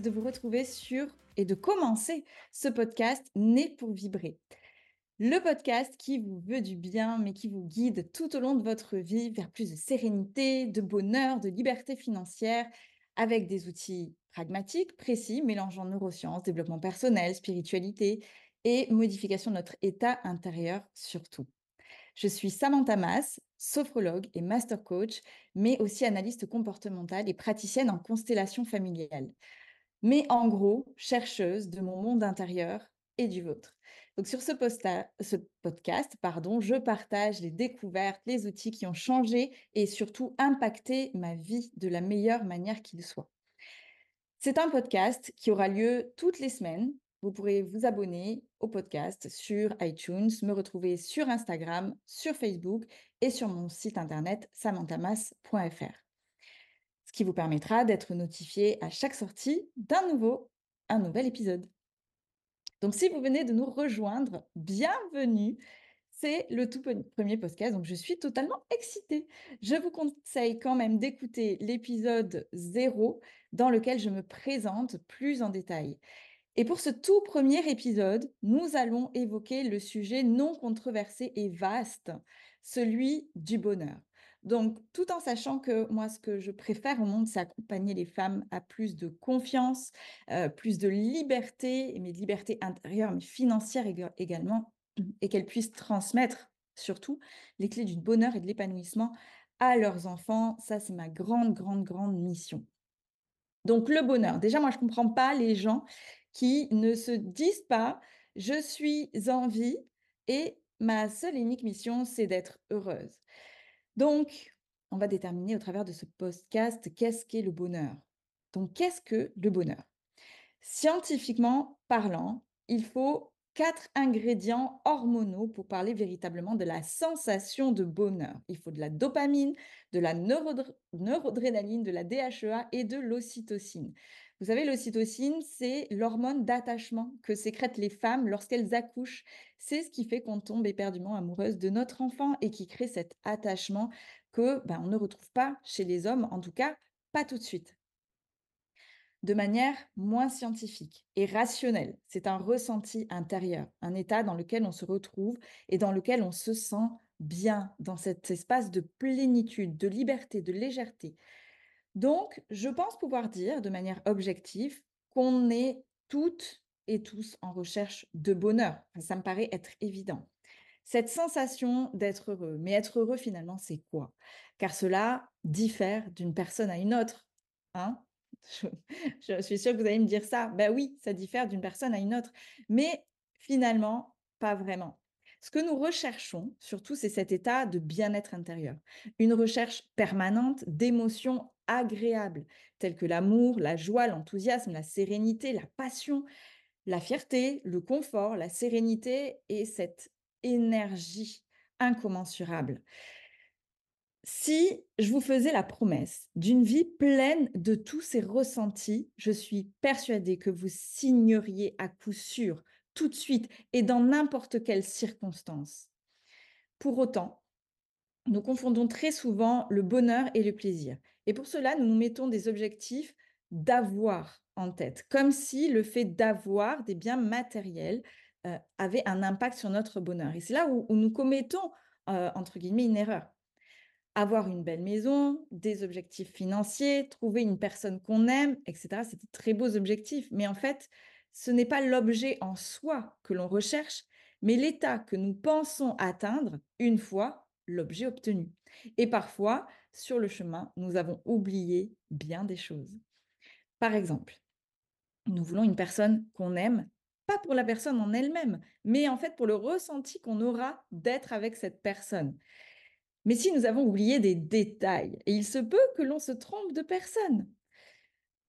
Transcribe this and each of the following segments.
de vous retrouver sur et de commencer ce podcast Né pour vibrer. Le podcast qui vous veut du bien, mais qui vous guide tout au long de votre vie vers plus de sérénité, de bonheur, de liberté financière, avec des outils pragmatiques, précis, mélangeant neurosciences, développement personnel, spiritualité et modification de notre état intérieur surtout. Je suis Samantha Mas, sophrologue et master coach, mais aussi analyste comportementale et praticienne en constellation familiale. Mais en gros, chercheuse de mon monde intérieur et du vôtre. Donc sur ce, podcast, pardon, je partage les découvertes, les outils qui ont changé et surtout impacté ma vie de la meilleure manière qu'il soit. C'est un podcast qui aura lieu toutes les semaines vous pourrez vous abonner au podcast sur iTunes, me retrouver sur Instagram, sur Facebook et sur mon site internet samanthamas.fr. Ce qui vous permettra d'être notifié à chaque sortie d'un nouveau, un nouvel épisode. Donc si vous venez de nous rejoindre, bienvenue. C'est le tout premier podcast, donc je suis totalement excitée. Je vous conseille quand même d'écouter l'épisode 0 dans lequel je me présente plus en détail. Et pour ce tout premier épisode, nous allons évoquer le sujet non controversé et vaste, celui du bonheur. Donc, tout en sachant que moi, ce que je préfère au monde, c'est accompagner les femmes à plus de confiance, euh, plus de liberté, mais de liberté intérieure, mais financière également, et qu'elles puissent transmettre surtout les clés du bonheur et de l'épanouissement à leurs enfants. Ça, c'est ma grande, grande, grande mission. Donc, le bonheur. Déjà, moi, je ne comprends pas les gens qui ne se disent pas je suis en vie et ma seule et unique mission, c'est d'être heureuse. Donc, on va déterminer au travers de ce podcast qu'est-ce qu'est le bonheur? Donc, qu'est-ce que le bonheur? Scientifiquement parlant, il faut quatre ingrédients hormonaux pour parler véritablement de la sensation de bonheur. Il faut de la dopamine, de la neurodrénaline, de la DHEA et de l'ocytocine. Vous savez, l'ocytocine, c'est l'hormone d'attachement que sécrètent les femmes lorsqu'elles accouchent. C'est ce qui fait qu'on tombe éperdument amoureuse de notre enfant et qui crée cet attachement que ben, on ne retrouve pas chez les hommes, en tout cas pas tout de suite. De manière moins scientifique et rationnelle, c'est un ressenti intérieur, un état dans lequel on se retrouve et dans lequel on se sent bien, dans cet espace de plénitude, de liberté, de légèreté, donc, je pense pouvoir dire de manière objective qu'on est toutes et tous en recherche de bonheur. Ça me paraît être évident. Cette sensation d'être heureux. Mais être heureux, finalement, c'est quoi? Car cela diffère d'une personne à une autre. Hein? Je, suis sûre que vous allez me dire ça. Ben oui, ça diffère d'une personne à une autre. Mais finalement, pas vraiment. Ce que nous recherchons, surtout, c'est cet état de bien-être intérieur. Une recherche permanente d'émotions agréables, telles que l'amour, la joie, l'enthousiasme, la sérénité, la passion, la fierté, le confort, la sérénité et cette énergie incommensurable. Si je vous faisais la promesse d'une vie pleine de tous ces ressentis, je suis persuadée que vous signeriez à coup sûr tout de suite et dans n'importe quelle circonstance. Pour autant, nous confondons très souvent le bonheur et le plaisir. Et pour cela, nous nous mettons des objectifs d'avoir en tête, comme si le fait d'avoir des biens matériels euh, avait un impact sur notre bonheur. Et c'est là où, nous commettons, euh, entre guillemets, une erreur. Avoir une belle maison, des objectifs financiers, trouver une personne qu'on aime, etc., c'est de très beaux objectifs. Mais en fait, ce n'est pas l'objet en soi que l'on recherche, mais l'état que nous pensons atteindre une fois l'objet obtenu. Et parfois, sur le chemin, nous avons oublié bien des choses. Par exemple, nous voulons une personne qu'on aime, pas pour la personne en elle-même, mais en fait pour le ressenti qu'on aura d'être avec cette personne. Mais si nous avons oublié des détails, il se peut que l'on se trompe de personne,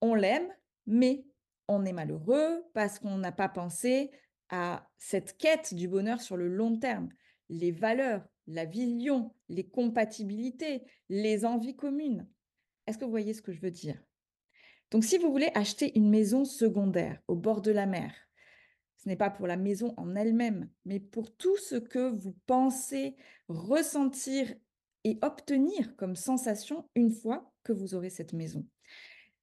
on l'aime, mais on est malheureux parce qu'on n'a pas pensé à cette quête du bonheur sur le long terme, les valeurs, la vision, les compatibilités, les envies communes. Est-ce que vous voyez ce que je veux dire? Donc si vous voulez acheter une maison secondaire au bord de la mer, ce n'est pas pour la maison en elle-même, mais pour tout ce que vous pensez ressentir et obtenir comme sensation une fois que vous aurez cette maison.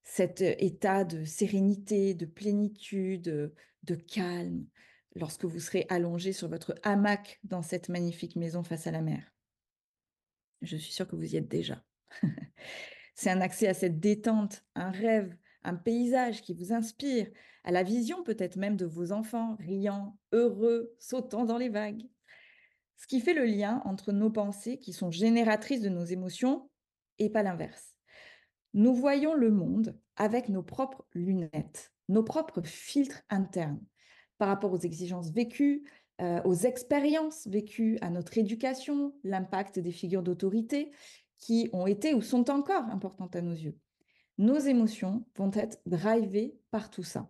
Cet état de sérénité, de plénitude, de calme, lorsque vous serez allongé sur votre hamac dans cette magnifique maison face à la mer. Je suis sûre que vous y êtes déjà. C'est un accès à cette détente, un rêve, un paysage qui vous inspire, à la vision peut-être même de vos enfants, riant, heureux, sautant dans les vagues. Ce qui fait le lien entre nos pensées qui sont génératrices de nos émotions et pas l'inverse. Nous voyons le monde avec nos propres lunettes, nos propres filtres internes par rapport aux exigences vécues, euh, aux expériences vécues, à notre éducation, l'impact des figures d'autorité qui ont été ou sont encore importantes à nos yeux. Nos émotions vont être drivées par tout ça.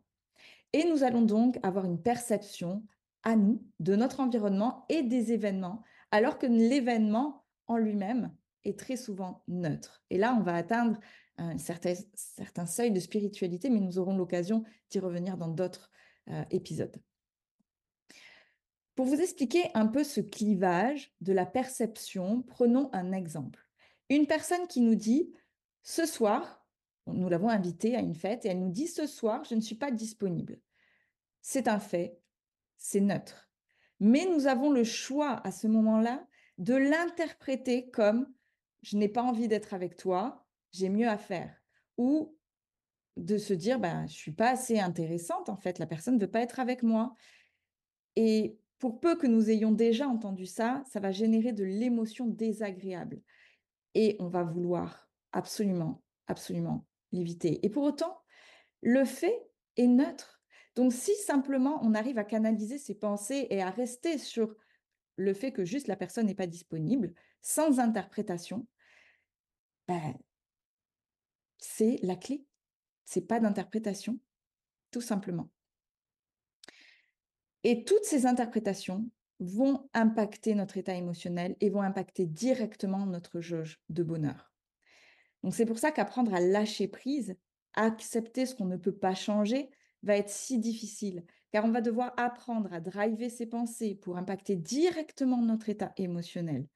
Et nous allons donc avoir une perception à nous de notre environnement et des événements, alors que l'événement en lui-même est très souvent neutre. Et là, on va atteindre un certain, certain seuil de spiritualité, mais nous aurons l'occasion d'y revenir dans d'autres euh, épisodes. Pour vous expliquer un peu ce clivage de la perception, prenons un exemple. Une personne qui nous dit ce soir, nous l'avons invitée à une fête et elle nous dit ce soir, je ne suis pas disponible. C'est un fait, c'est neutre. Mais nous avons le choix à ce moment-là de l'interpréter comme je n'ai pas envie d'être avec toi, j'ai mieux à faire. Ou de se dire ben, je suis pas assez intéressante, en fait, la personne ne veut pas être avec moi. Et pour peu que nous ayons déjà entendu ça, ça va générer de l'émotion désagréable et on va vouloir absolument, absolument l'éviter. Et pour autant, le fait est neutre. Donc si simplement on arrive à canaliser ses pensées et à rester sur le fait que juste la personne n'est pas disponible, sans interprétation, ben, c'est la clé. C'est pas d'interprétation, tout simplement. Et toutes ces interprétations, vont impacter notre état émotionnel et vont impacter directement notre jauge de bonheur. Donc c'est pour ça qu'apprendre à lâcher prise, accepter ce qu'on ne peut pas changer, va être si difficile, car on va devoir apprendre à driver ses pensées pour impacter directement notre état émotionnel.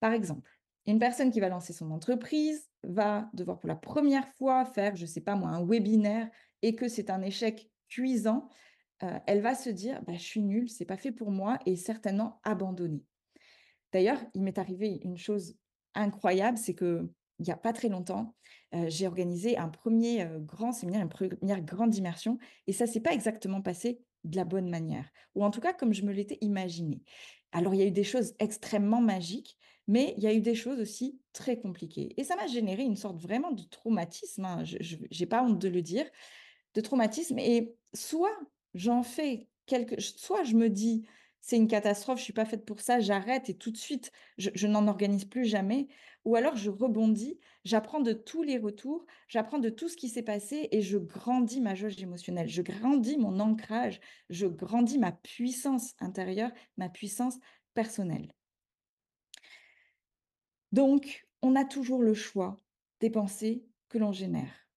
Par exemple, une personne qui va lancer son entreprise va devoir pour la première fois faire, je ne sais pas moi, un webinaire et que c'est un échec cuisant, elle va se dire bah, je suis nulle, c'est pas fait pour moi et certainement abandonner. D'ailleurs, il m'est arrivé une chose incroyable, c'est que il n'y a pas très longtemps, j'ai organisé un premier grand séminaire, une première grande immersion, et ça s'est pas exactement passé de la bonne manière, ou en tout cas comme je me l'étais imaginé. Alors il y a eu des choses extrêmement magiques, mais il y a eu des choses aussi très compliquées, et ça m'a généré une sorte vraiment de traumatisme. Hein, je n'ai pas honte de le dire, de traumatisme, et soit j'en fais quelque soit je me dis c'est une catastrophe, je suis pas faite pour ça, j'arrête et tout de suite je, n'en organise plus jamais, ou alors je rebondis, j'apprends de tous les retours, j'apprends de tout ce qui s'est passé et je grandis ma jauge émotionnelle, je grandis mon ancrage, je grandis ma puissance intérieure, ma puissance personnelle. Donc, on a toujours le choix des pensées que l'on génère.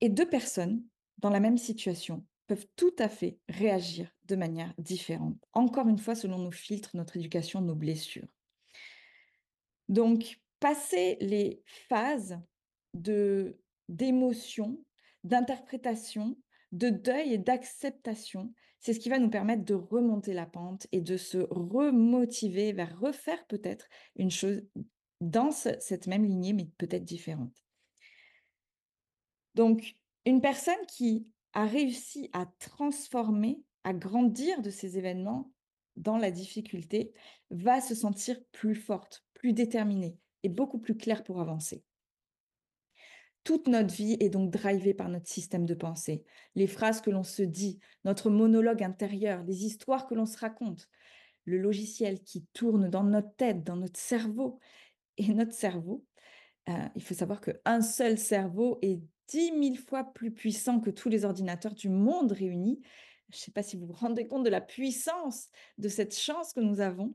Et deux personnes dans la même situation, peuvent tout à fait réagir de manière différente. Encore une fois, selon nos filtres, notre éducation, nos blessures. Donc, passer les phases d'émotion, d'interprétation, de deuil et d'acceptation, c'est ce qui va nous permettre de remonter la pente et de se remotiver vers refaire peut-être une chose dans cette même lignée, mais peut-être différente. Donc, une personne qui a réussi à transformer, à grandir de ces événements dans la difficulté, va se sentir plus forte, plus déterminée et beaucoup plus claire pour avancer. Toute notre vie est donc drivée par notre système de pensée, les phrases que l'on se dit, notre monologue intérieur, les histoires que l'on se raconte, le logiciel qui tourne dans notre tête, dans notre cerveau. Et notre cerveau, euh, il faut savoir qu'un seul cerveau est 10 000 fois plus puissant que tous les ordinateurs du monde réunis. Je ne sais pas si vous vous rendez compte de la puissance de cette chance que nous avons.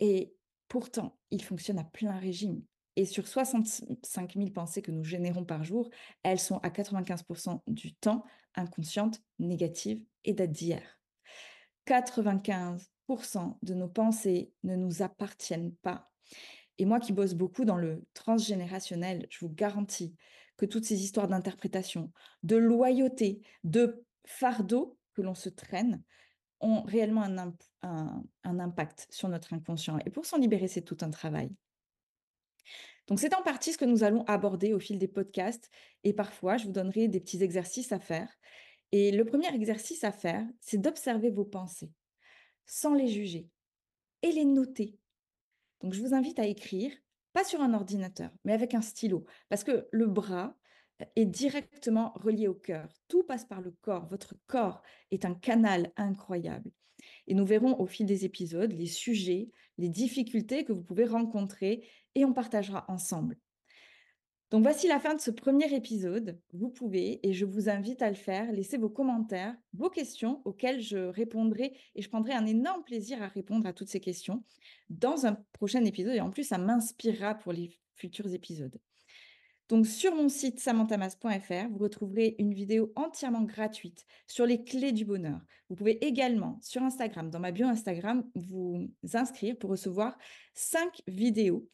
Et pourtant, il fonctionne à plein régime. Et sur 65 000 pensées que nous générons par jour, elles sont à 95% du temps inconscientes, négatives et dates d'hier. 95% de nos pensées ne nous appartiennent pas. Et moi qui bosse beaucoup dans le transgénérationnel, je vous garantis que toutes ces histoires d'interprétation, de loyauté, de fardeau que l'on se traîne, ont réellement un, un, impact sur notre inconscient. Et pour s'en libérer, c'est tout un travail. Donc c'est en partie ce que nous allons aborder au fil des podcasts et parfois je vous donnerai des petits exercices à faire. Et le premier exercice à faire, c'est d'observer vos pensées sans les juger et les noter. Donc je vous invite à écrire, pas sur un ordinateur, mais avec un stylo, parce que le bras est directement relié au cœur. Tout passe par le corps. Votre corps est un canal incroyable. Et nous verrons au fil des épisodes les sujets, les difficultés que vous pouvez rencontrer et on partagera ensemble. Donc voici la fin de ce premier épisode. Vous pouvez, et je vous invite à le faire, laisser vos commentaires, vos questions auxquelles je répondrai et je prendrai un énorme plaisir à répondre à toutes ces questions dans un prochain épisode. Et en plus, ça m'inspirera pour les futurs épisodes. Donc sur mon site samanthamas.fr, vous retrouverez une vidéo entièrement gratuite sur les clés du bonheur. Vous pouvez également sur Instagram, dans ma bio Instagram, vous inscrire pour recevoir cinq vidéos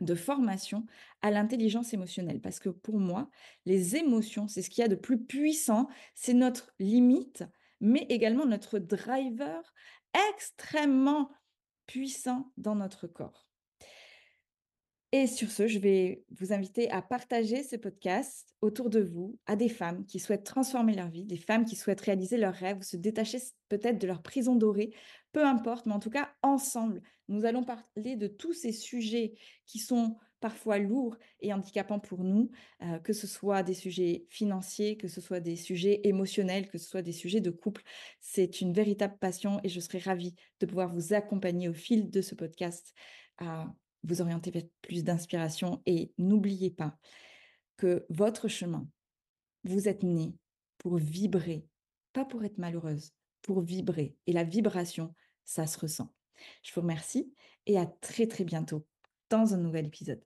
de formation à l'intelligence émotionnelle. Parce que pour moi, les émotions, c'est ce qu'il y a de plus puissant, c'est notre limite, mais également notre driver extrêmement puissant dans notre corps. Et sur ce, je vais vous inviter à partager ce podcast autour de vous à des femmes qui souhaitent transformer leur vie, des femmes qui souhaitent réaliser leurs rêves, se détacher peut-être de leur prison dorée, peu importe, mais en tout cas, ensemble, nous allons parler de tous ces sujets qui sont parfois lourds et handicapants pour nous, euh, que ce soit des sujets financiers, que ce soit des sujets émotionnels, que ce soit des sujets de couple. C'est une véritable passion et je serai ravie de pouvoir vous accompagner au fil de ce podcast vous orienter vers plus d'inspiration et n'oubliez pas que votre chemin, vous êtes né pour vibrer, pas pour être malheureuse, pour vibrer. Et la vibration, ça se ressent. Je vous remercie et à très très bientôt dans un nouvel épisode.